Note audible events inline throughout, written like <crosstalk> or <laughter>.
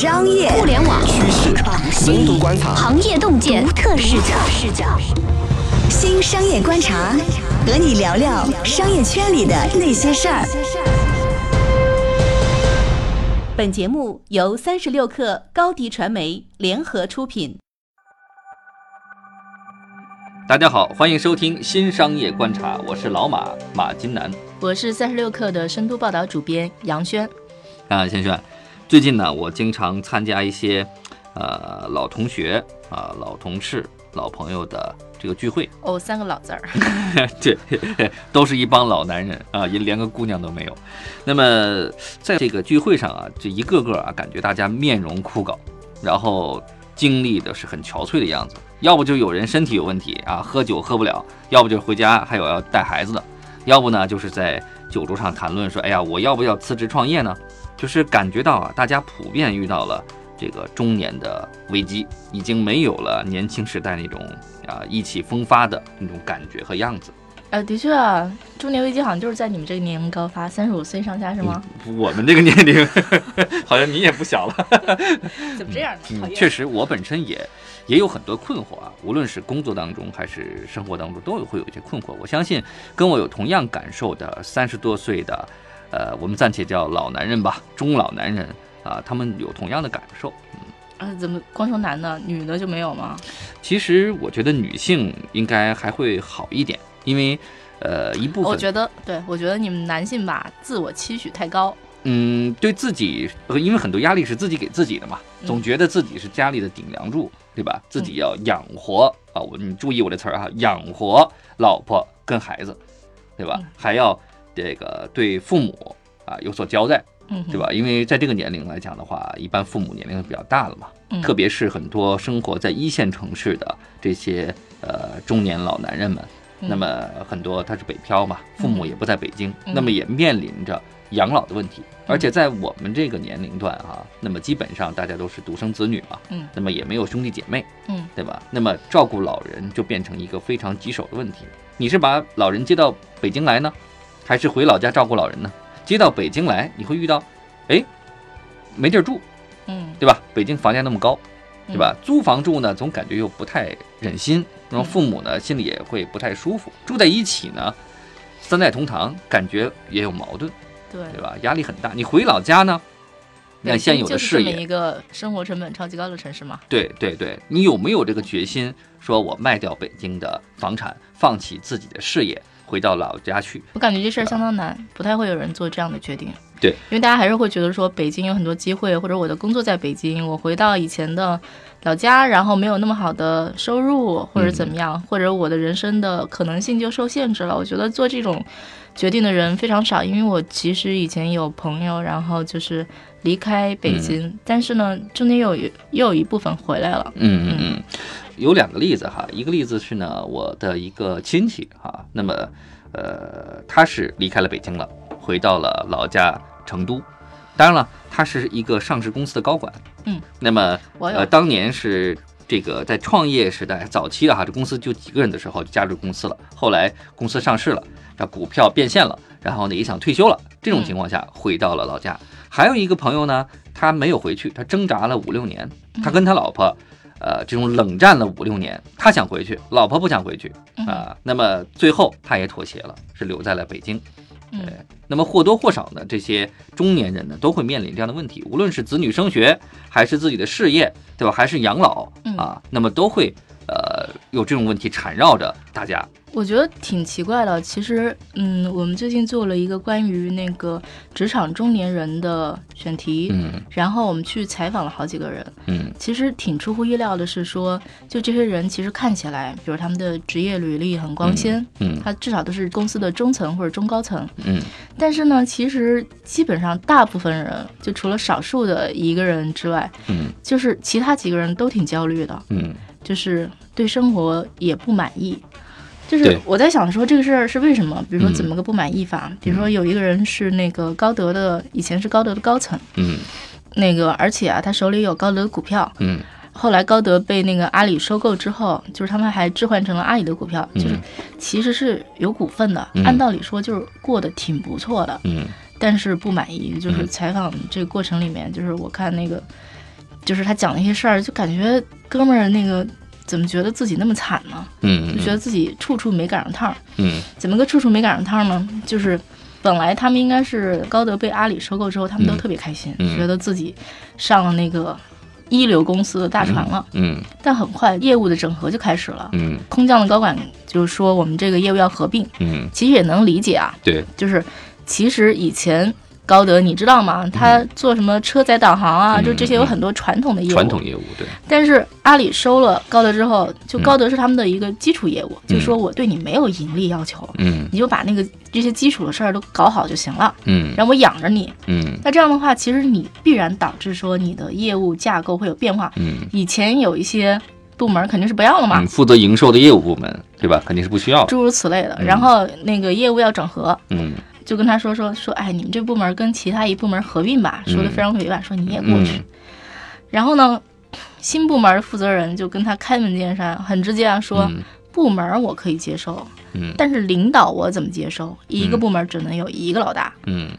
商业互联网趋势、深度观察、行业洞见、独特视角。视角。新商业观察，和你聊聊商业圈里的那些事儿。本节目由三十六克高低传媒联合出品。大家好，欢迎收听新商业观察，我是老马马金南，我是三十六克的深度报道主编杨轩。啊，轩轩，最近呢，我经常参加一些呃老同学啊、老同事、老朋友的这个聚会。哦，三个老字儿。<laughs> <laughs> 对，<laughs> 都是一帮老男人啊，也连个姑娘都没有。那么在这个聚会上啊，这一个个啊，感觉大家面容枯槁，然后经历的是很憔悴的样子。要不就有人身体有问题啊，喝酒喝不了；要不就回家还有要带孩子的；要不呢就是在酒桌上谈论说，哎呀，我要不要辞职创业呢？就是感觉到啊，大家普遍遇到了这个中年的危机，已经没有了年轻时代那种啊意气风发的那种感觉和样子。呃，的确啊，中年危机好像就是在你们这个年龄高发，三十五岁上下是吗？我们这个年龄，<laughs> 好像你也不小了。怎么这样呢？嗯确实，我本身也也有很多困惑啊，无论是工作当中还是生活当中，都有会有一些困惑。我相信跟我有同样感受的三十多岁的，呃，我们暂且叫老男人吧，中老男人啊，他们有同样的感受。啊，怎么光说男的，女的就没有吗？其实我觉得女性应该还会好一点，因为呃一部分我觉得，对我觉得你们男性吧，自我期许太高。嗯，对自己，呃因为很多压力是自己给自己的嘛，嗯总觉得自己是家里的顶梁柱，对吧？自己要养活啊，我你注意我这词儿哈，养活老婆跟孩子，对吧？嗯还要这个对父母啊有所交代，嗯，对？吧？因为在这个年龄来讲的话，一般父母年龄比较大了嘛，嗯特别是很多生活在一线城市的这些呃中年老男人们，嗯那么很多他是北漂嘛，父母也不在北京，嗯那么也面临着养老的问题。而且在我们这个年龄段啊、那么基本上大家都是独生子女嘛，嗯那么也没有兄弟姐妹，嗯，对吧？那么照顾老人就变成一个非常棘手的问题。你是把老人接到北京来呢，还是回老家照顾老人呢？接到北京来，你会遇到，哎，没地儿住，嗯，对吧？北京房价那么高，对吧？租房住呢，总感觉又不太忍心，然后父母呢心里也会不太舒服。住在一起呢，三代同堂，感觉也有矛盾，对。对吧？压力很大。你回老家呢，你看现有的是事业，一个生活成本超级高的城市嘛。对对对，你有没有这个决心，说我卖掉北京的房产，放弃自己的事业，回到老家去？我感觉这事儿相当难，不太会有人做这样的决定。对，因为大家还是会觉得说北京有很多机会，或者我的工作在北京，我回到以前的老家，然后没有那么好的收入，或者怎么样，或者我的人生的可能性就受限制了。我觉得做这种决定的人非常少，因为我其实以前有朋友，然后就是离开北京，但是呢，中间又有又有一部分回来了。嗯嗯嗯，有两个例子哈，一个例子是呢，我的一个亲戚哈，那么呃，他是离开了北京了，回到了老家成都。当然了，他是一个上市公司的高管。嗯，那么呃，当年是这个在创业时代早期的哈，这公司就几个人的时候就加入公司了，后来公司上市了，这股票变现了，然后呢也想退休了，这种情况下回到了老家。还有一个朋友呢，他没有回去，他挣扎了五六年，他跟他老婆。呃，这种冷战了五六年，他想回去，老婆不想回去啊、那么最后他也妥协了，是留在了北京。嗯对，那么或多或少呢，这些中年人呢都会面临这样的问题，无论是子女升学，还是自己的事业，对吧？还是养老嗯啊，那么都会呃有这种问题缠绕着大家。我觉得挺奇怪的。其实，嗯，我们最近做了一个关于那个职场中年人的选题，嗯然后我们去采访了好几个人。嗯其实挺出乎意料的是说，就这些人其实看起来，比如他们的职业履历很光鲜，嗯他至少都是公司的中层或者中高层。嗯但是呢，其实基本上大部分人，就除了少数的一个人之外，嗯就是其他几个人都挺焦虑的。嗯就是对生活也不满意。就是我在想说这个事儿是为什么？比如说嗯怎么个不满意法？比如说有一个人是那个高德的，以前是高德的高层，嗯。那个而且啊他手里有高德的股票，嗯。后来高德被那个阿里收购之后，就是他们还置换成了阿里的股票，就是其实是有股份的，嗯。按道理说就是过得挺不错的，嗯。但是不满意。就是嗯。采访这个过程里面，就是我看那个就是他讲那些事儿，就感觉哥们儿那个怎么觉得自己那么惨呢？嗯，就觉得自己处处没赶上趟儿。嗯怎么个处处没赶上趟儿呢？就是本来他们应该是高德被阿里收购之后，他们都嗯特别开心，嗯觉得自己上了那个一流公司的大船了。嗯但很快业务的整合就开始了。嗯空降的高管就是说我们这个业务要合并，嗯，其实也能理解啊，对，就是其实以前。高德，你知道吗？他做什么车载导航啊？嗯就这些有很多传统的业务。传统业务对，但是阿里收了高德之后，就嗯高德是他们的一个基础业务，就说我对你没有盈利要求，嗯你就把那个这些基础的事儿都搞好就行了，嗯让我养着你。嗯那这样的话，其实你必然导致说你的业务架构会有变化。嗯以前有一些部门肯定是不要了嘛，嗯，负责营收的业务部门对吧？肯定是不需要的。诸如此类的。嗯然后那个业务要整合，嗯就跟他说说说，哎，你们这部门跟其他一部门合并吧，嗯。说的非常委婉，说你也过去。嗯然后呢，新部门的负责人就跟他开门见山，很直接啊说，嗯部门我可以接受，嗯。但是领导我怎么接受？一个嗯部门只能有一个老大。嗯。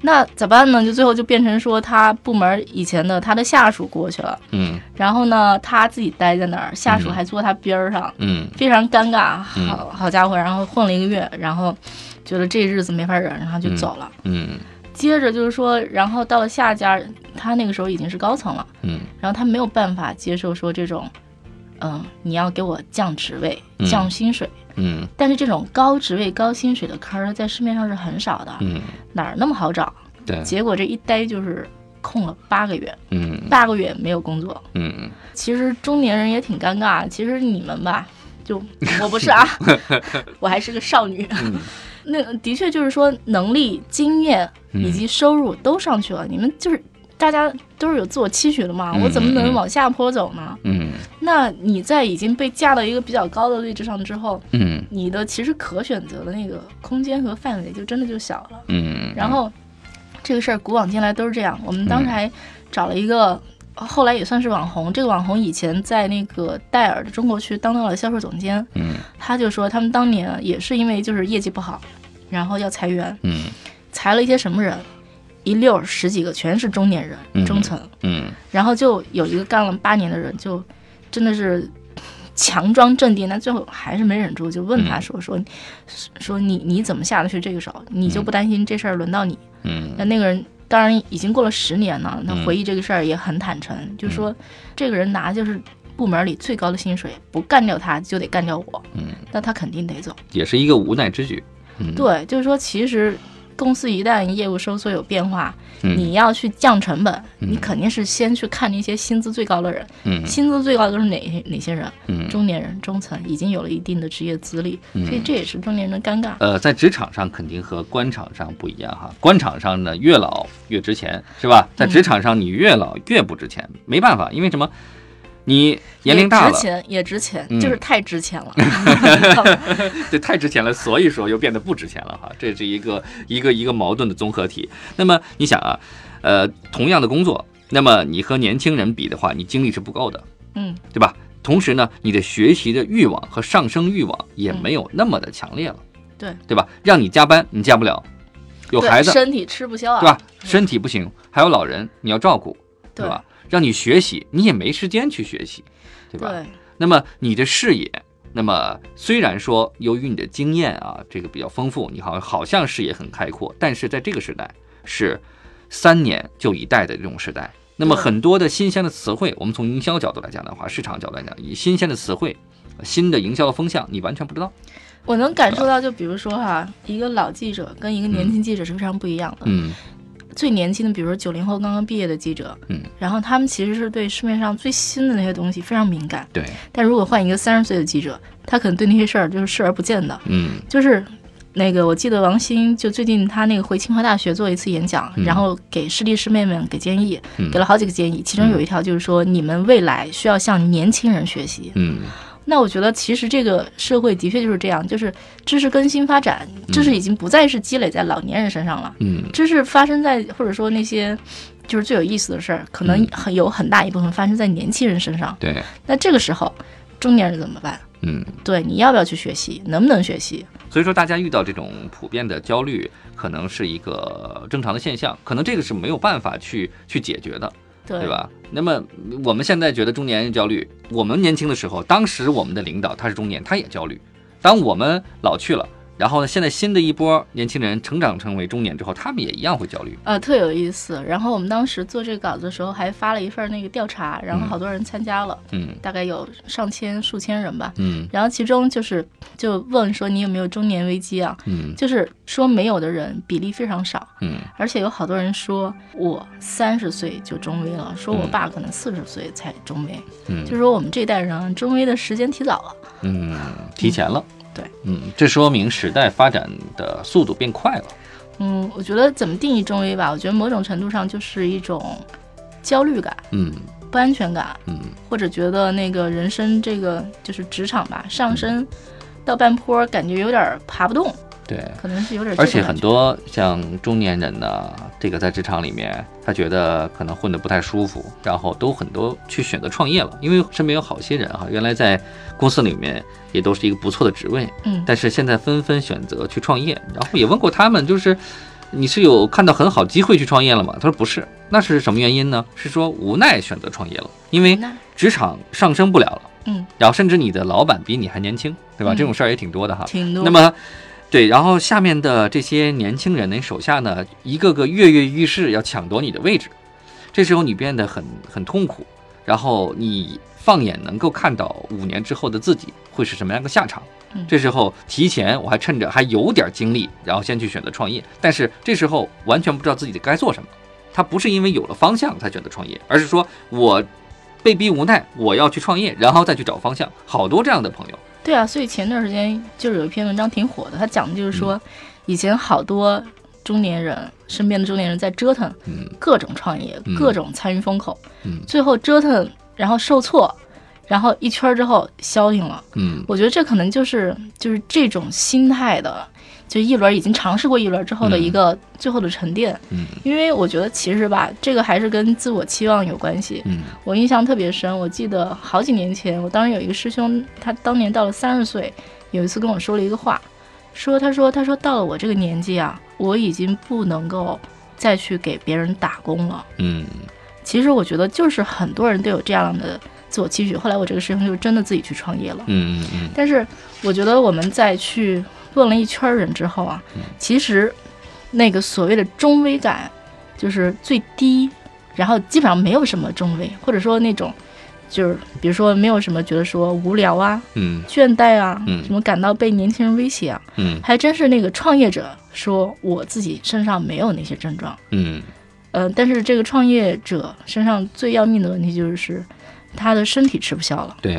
那咋办呢？就最后就变成说，他部门以前的他的下属过去了，嗯。然后呢，他自己待在那儿，下属嗯。还坐他边儿上，嗯。非常尴尬。嗯。好好家伙，然后混了一个月，然后觉得这日子没法忍，然后就走了。嗯接着就是说，然后到了下家，他那个时候已经是高层了，嗯然后他没有办法接受说这种，嗯、你要给我降职位、嗯降薪水。嗯但是这种高职位、高薪水的坑儿在市面上是很少的，嗯，哪儿那么好找？对，结果这一待就是空了八个月，嗯八个月没有工作。嗯其实中年人也挺尴尬，其实你们吧，就我不是啊，我还是个少女。嗯那的确就是说，能力、经验嗯以及收入都上去了，你们就是大家都是有自我期许的嘛，嗯我怎么能往下坡走呢？嗯那你在已经被架到一个比较高的位置上之后，嗯你的其实可选择的那个空间和范围就真的就小了。嗯，然后这个事儿古往今来都是这样。我们当时还找了一个，后来也算是网红。这个网红以前在那个戴尔的中国区当到了销售总监，嗯他就说他们当年也是因为就是业绩不好，然后要裁员，嗯裁了一些什么人，一溜儿十几个全是中年人、嗯中层，嗯然后就有一个干了八年的人，就真的是。强装镇定，但最后还是没忍住，就问他嗯说：“说说你你怎么下得去这个手？你就不担心这事儿轮到你？”嗯那那个人当然已经过了十年了，他嗯回忆这个事儿也很坦诚，就是说这个人拿就是部门里最高的薪水，不干掉他就得干掉我，嗯，那他肯定得走。也是一个无奈之举。嗯，对，就是说其实公司一旦业务收缩有变化，嗯你要去降成本，嗯你肯定是先去看那些薪资最高的人，嗯薪资最高的都是哪些哪些人？嗯中年人、中层已经有了一定的职业资历，嗯所以这也是中年人的尴尬。呃，在职场上肯定和官场上不一样哈。官场上呢，越老越值钱，是吧？在职场上，你越老越不值钱，没办法，因为什么？你年龄大了值，钱，也值钱，嗯就是太值钱了。<laughs> 对太值钱了，所以说又变得不值钱了哈。这是一个一个一个矛盾的综合体。那么你想啊，呃，同样的工作，那么你和年轻人比的话，你精力是不够的，嗯，对吧？同时呢，你的学习的欲望和上升欲望也没有那么的强烈了，对对吧？让你加班，你加不了，有孩子，身体吃不消啊，对吧？身体不行，还有老人你要照顾，对吧？让你学习，你也没时间去学习，对吧？对，那么你的视野，那么虽然说由于你的经验啊，这个比较丰富，你好好像视野很开阔，但是在这个时代是三年就一代的这种时代。那么很多的新鲜的词汇，我们从营销角度来讲的话，市场角度来讲，以新鲜的词汇、新的营销的风向，你完全不知道。我能感受到，就比如说哈，一个老记者跟一个年轻记者是非常不一样的。嗯最年轻的，比如说九零后刚刚毕业的记者，嗯，然后他们其实是对市面上最新的那些东西非常敏感。对，但如果换一个三十岁的记者，他可能对那些事儿就是视而不见的。嗯。就是那个，我记得王鑫就最近他那个回清华大学做一次演讲，嗯。然后给师弟师妹们给建议，嗯。给了好几个建议，其中有一条就是说，你们未来需要向年轻人学习。嗯那我觉得其实这个社会的确就是这样，就是知识更新发展，知识已经不再是积累在老年人身上了，嗯知识发生在或者说那些就是最有意思的事儿，可能嗯很有很大一部分发生在年轻人身上。对，那这个时候，中年人怎么办？嗯。对，你要不要去学习？能不能学习？所以说，大家遇到这种普遍的焦虑，可能是一个正常的现象，可能这个是没有办法去去解决的对？吧？那么我们现在觉得中年人焦虑，我们年轻的时候，当时我们的领导他是中年，他也焦虑。当我们老去了，然后呢，现在新的一波年轻人成长成为中年之后，他们也一样会焦虑。呃，特有意思。然后我们当时做这个稿子的时候，还发了一份那个调查，然后好多人参加了，嗯大概有上千、数千人吧。嗯然后其中就是就问说你有没有中年危机啊？嗯就是说没有的人比例非常少，嗯而且有好多人说我三十岁就中危了，说我嗯爸可能四十岁才中危，嗯就说我们这代人啊中危的时间提早了。嗯，提前了。对，嗯，这说明时代发展的速度变快了。嗯，我觉得怎么定义中医吧？我觉得某种程度上就是一种焦虑感、嗯不安全感，嗯或者觉得那个人生这个就是职场吧，上升到半坡，感觉有点爬不动，对。可能是有点而且。很多像中年人呢，这个在职场里面，他觉得可能混得不太舒服，然后都很多去选择创业了。因为身边有好些人哈，原来在公司里面也都是一个不错的职位，嗯但是现在纷纷选择去创业。然后也问过他们，就是你是有看到很好机会去创业了吗？他说不是，那是什么原因呢？是说无奈选择创业了，因为职场上升不了了，嗯，然后甚至你的老板比你还年轻，对吧？嗯这种事儿也挺多的哈。挺多。那么，对，然后下面的这些年轻人，你手下呢，一个个跃跃欲试，要抢夺你的位置，这时候你变得很很痛苦，然后你放眼能够看到五年之后的自己会是什么样的下场。嗯这时候提前，我还趁着还有点精力，然后先去选择创业，但是这时候完全不知道自己该做什么。他不是因为有了方向才选择创业，而是说我被逼无奈，我要去创业，然后再去找方向。好多这样的朋友，对啊，所以前段时间就是有一篇文章挺火的，他讲的就是嗯。说，以前好多中年人身边的中年人在折腾嗯。各种创业，嗯。各种参与风口，嗯。最后折腾然后受挫，然后一圈儿之后消停了。嗯。我觉得这可能就是就是这种心态的，就一轮已经尝试过一轮之后的一个最后的沉淀。嗯因为我觉得其实吧，这个还是跟自我期望有关系。嗯我印象特别深，我记得好几年前，我当时有一个师兄，他当年到了三十岁，有一次跟我说了一个话，说他说他说到了我这个年纪啊，我已经不能够再去给别人打工了。嗯其实我觉得就是很多人都有这样的自我期许。后来我这个师兄就真的自己去创业了。嗯嗯嗯但是我觉得我们在去问了一圈人之后啊，其实那个所谓的中危感就是最低，然后基本上没有什么中危，或者说那种就是比如说没有什么觉得说无聊啊、嗯倦怠啊，嗯什么感到被年轻人威胁啊，嗯还真是那个创业者说我自己身上没有那些症状。嗯呃，但是这个创业者身上最要命的问题就是他的身体吃不消了。对，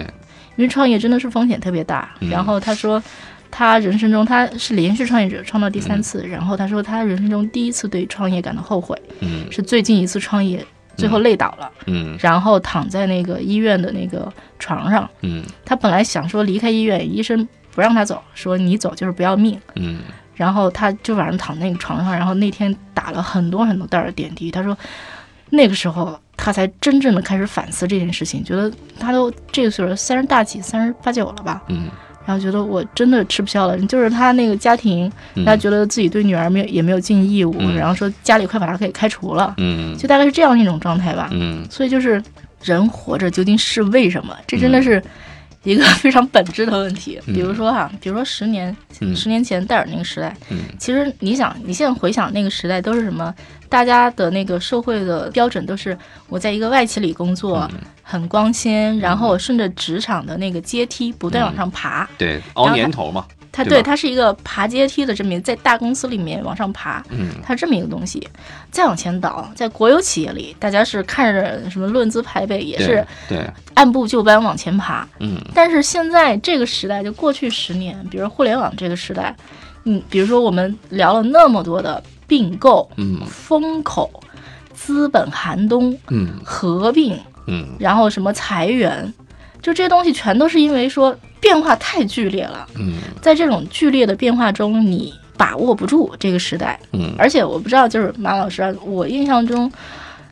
因为创业真的是风险特别大。嗯然后他说，他人生中他是连续创业者，创到第三次。然后他说，他人生中第一次对创业感到后悔，嗯是最近一次创业，最后累倒了，嗯然后躺在那个医院的那个床上。嗯他本来想说离开医院，医生不让他走，说你走就是不要命。嗯然后他就晚上躺那个床上，然后那天打了很多很多袋儿的点滴。他说，那个时候他才真正的开始反思这件事情，觉得他都这个岁数三十大几，三十八九了吧，嗯然后觉得我真的吃不消了。就是他那个家庭，嗯，他觉得自己对女儿没有也没有尽义务，嗯然后说家里快把他给开除了，嗯就大概是这样一种状态吧。嗯所以就是人活着究竟是为什么？这真的是一个非常本质的问题。嗯比如说哈、比如说十年、嗯十年前戴尔那个时代，嗯其实你想，你现在回想那个时代都是什么？大家的那个社会的标准都是我在一个外企里工作，嗯很光鲜，然后我顺着职场的那个阶梯不断往上爬。对，熬年头嘛，它对，对它是一个爬阶梯的这么在大公司里面往上爬，嗯。它这么一个东西。再往前倒，在国有企业里，大家是看着什么论资排辈，也是对对，按部就班往前爬。嗯。但是现在这个时代，就过去十年，比如互联网这个时代，嗯，比如说我们聊了那么多的并购、嗯。风口、资本寒冬、嗯。合并，嗯。然后什么裁员，就这些东西全都是因为说变化太剧烈了，嗯。在这种剧烈的变化中，你把握不住这个时代。嗯。而且我不知道，就是马老师啊，我印象中，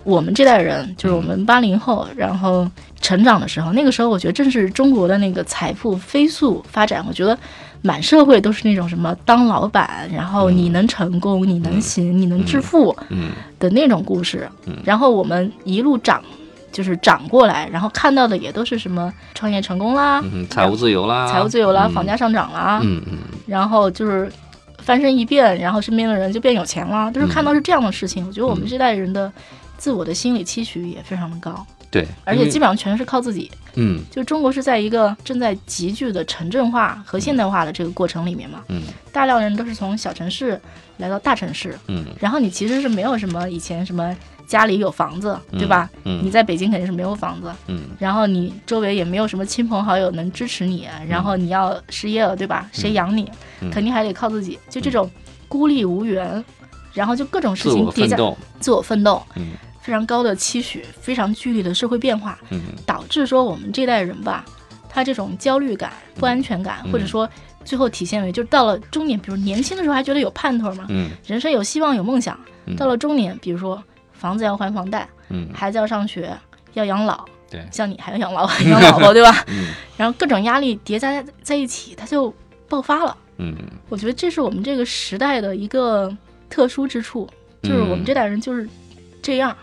我们这代人，就是我们八零后，然后成长的时候，那个时候我觉得正是中国的那个财富飞速发展，我觉得满社会都是那种什么当老板，然后你能成功，你能行，你能致富嗯。的那种故事。然后我们一路长，就是涨过来，然后看到的也都是什么创业成功啦，嗯，财务自由啦，财务自由啦，嗯。房价上涨啦，嗯嗯。然后就是翻身一变，然后身边的人就变有钱了，都是看到是这样的事情。我觉得我们这代人的自我的心理期许也非常的高，对，而且基本上全是靠自己。嗯。就中国是在一个正在急剧的城镇化和现代化的这个过程里面嘛，嗯。大量人都是从小城市来到大城市，嗯。然后你其实是没有什么以前什么家里有房子，对吧？嗯。你在北京肯定是没有房子，嗯。然后你周围也没有什么亲朋好友能支持你，然后你要失业了，对吧？谁养你？嗯。肯定还得靠自己，就这种孤立无援，然后就各种事情叠加，我奋斗，自我奋斗，嗯。非常高的期许，非常剧烈的社会变化，嗯。导致说我们这代人吧，他这种焦虑感、不安全感，嗯。或者说最后体现为就是到了中年，比如年轻的时候还觉得有盼头嘛，嗯。人生有希望、有梦想，嗯。到了中年，比如说房子要还房贷，嗯孩子要上学，要养老，对像你还要养老 <laughs> 养老婆，对吧？<laughs> 嗯然后各种压力叠加在在一起，它就爆发了。嗯我觉得这是我们这个时代的一个特殊之处，就是我们这代人就是这样，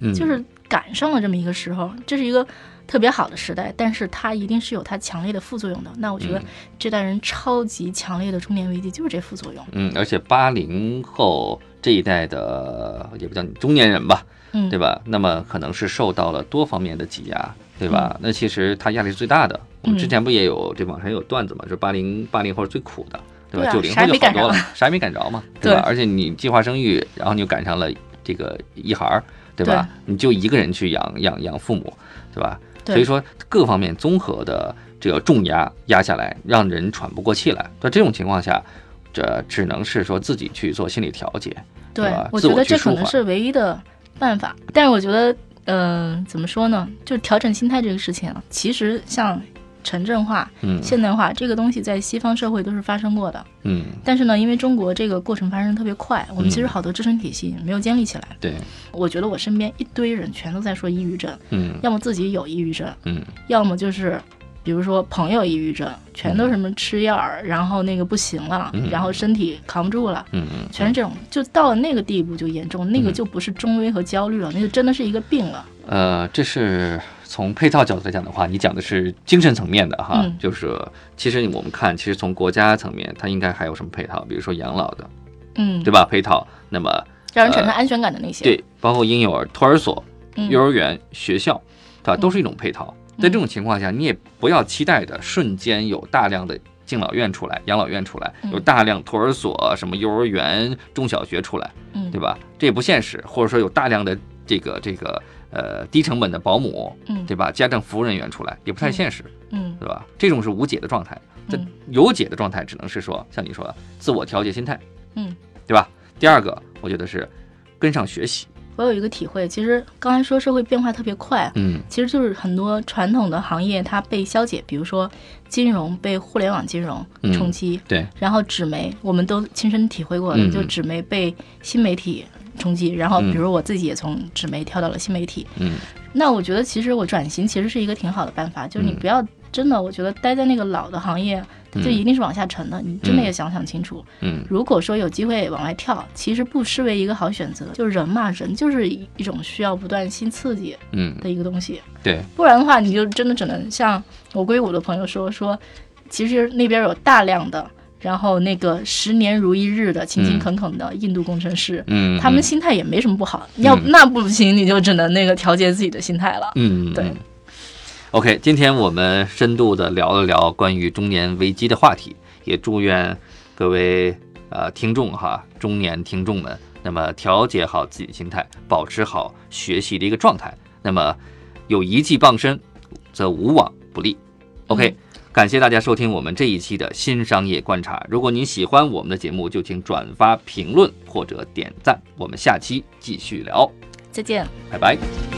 嗯，就是赶上了这么一个时候，这是一个特别好的时代，但是它一定是有它强烈的副作用的。那我觉得嗯这代人超级强烈的中年危机就是这副作用。嗯，而且八零后这一代的也不叫中年人吧，嗯，对吧？那么可能是受到了多方面的挤压，对吧？那其实他压力是最大的。我们之前不也有这网上有段子嘛，就是八零八零后是最苦的，对吧？九零后就好多了，啥也没赶着嘛，对吧？对而且你计划生育，然后你又赶上了这个一孩儿，对吧？你就一个人去养养养父母，对吧？对所以说各方面综合的这个重压压下来，让人喘不过气来。在这种情况下，这只能是说自己去做心理调节，对我我觉得这可能是唯一的办法。但是我觉得，嗯、怎么说呢？就是调整心态这个事情啊，其实像城镇化、嗯现代化这个东西，在西方社会都是发生过的。嗯，但是呢，因为中国这个过程发生的特别快，我们其实嗯好多支撑体系没有建立起来。对，我觉得我身边一堆人全都在说抑郁症，嗯要么自己有抑郁症，嗯要么就是。比如说朋友抑郁症，全都什么吃药儿，然后那个不行了，嗯然后身体扛不住了，嗯嗯，全是这种，就到了那个地步就严重，那个嗯就不是中危和焦虑了，那就真的是一个病了。呃，这是从配套角度来讲的话，你讲的是精神层面的哈，嗯就是其实我们看，其实从国家层面，它应该还有什么配套，比如说养老的，嗯，对吧？配套，那么让人产生安全感的那些。对，包括婴幼儿、托儿所、嗯幼儿园、学校，对吧？都是一种配套。在嗯这种情况下，你也不要期待着瞬间有大量的敬老院出来、养老院出来，嗯有大量托儿所、什么幼儿园、中小学出来，嗯，对吧？这也不现实，或者说有大量的这个这个呃低成本的保姆，嗯对吧？家政服务人员出来也不太现实，嗯对吧？这种是无解的状态。这嗯有解的状态只能是说，像你说的，自我调节心态，嗯，对吧？第二个，我觉得是跟上学习，我有一个体会，其实刚才说社会变化特别快，嗯其实就是很多传统的行业它被消解，比如说金融被互联网金融嗯冲击，对，然后纸媒我们都亲身体会过的，嗯就纸媒被新媒体冲击，然后嗯比如我自己也从纸媒跳到了新媒体，嗯。那我觉得其实我转型其实是一个挺好的办法，就是你嗯不要真的，我觉得待在那个老的行业，它就嗯一定是往下沉的。你真的嗯也想想清楚，嗯如果说有机会往外跳，其实不失为一个好选择。就是人嘛，人就是一一种需要不断新刺激嗯，的一个东西，对，不然的话，你就真的只能像我硅谷的朋友说说，其实那边有大量的。然后那个十年如一日的勤勤嗯恳恳的印度工程师，嗯，他们嗯心态也没什么不好。要那不行，你就只能那个调节自己的心态了。嗯，对嗯。OK，今天我们深度的聊了聊关于中年危机的话题，也祝愿各位呃听众哈，中年听众们，那么调节好自己的心态，保持好学习的一个状态。那么有一技傍身，则无往不利。OK，、嗯感谢大家收听我们这一期的新商业观察。如果您喜欢我们的节目，就请转发、评论或者点赞。我们下期继续聊，再见。拜拜。